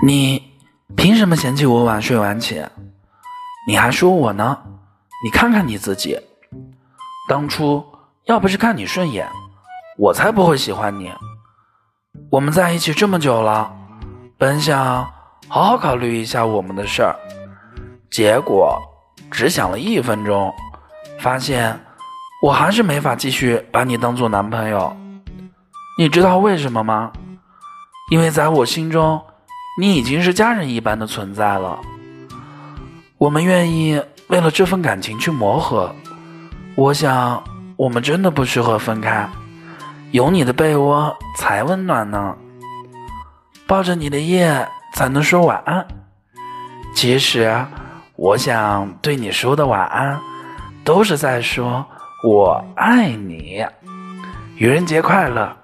你凭什么嫌弃我晚睡晚起？你还说我呢？你看看你自己，当初要不是看你顺眼，我才不会喜欢你。我们在一起这么久了，本想好好考虑一下我们的事儿，结果只想了一分钟，发现我还是没法继续把你当做男朋友。你知道为什么吗？因为在我心中，你已经是家人一般的存在了。我们愿意为了这份感情去磨合。我想，我们真的不适合分开。有你的被窝才温暖呢，抱着你的夜才能说晚安。其实，我想对你说的晚安，都是在说我爱你。愚人节快乐！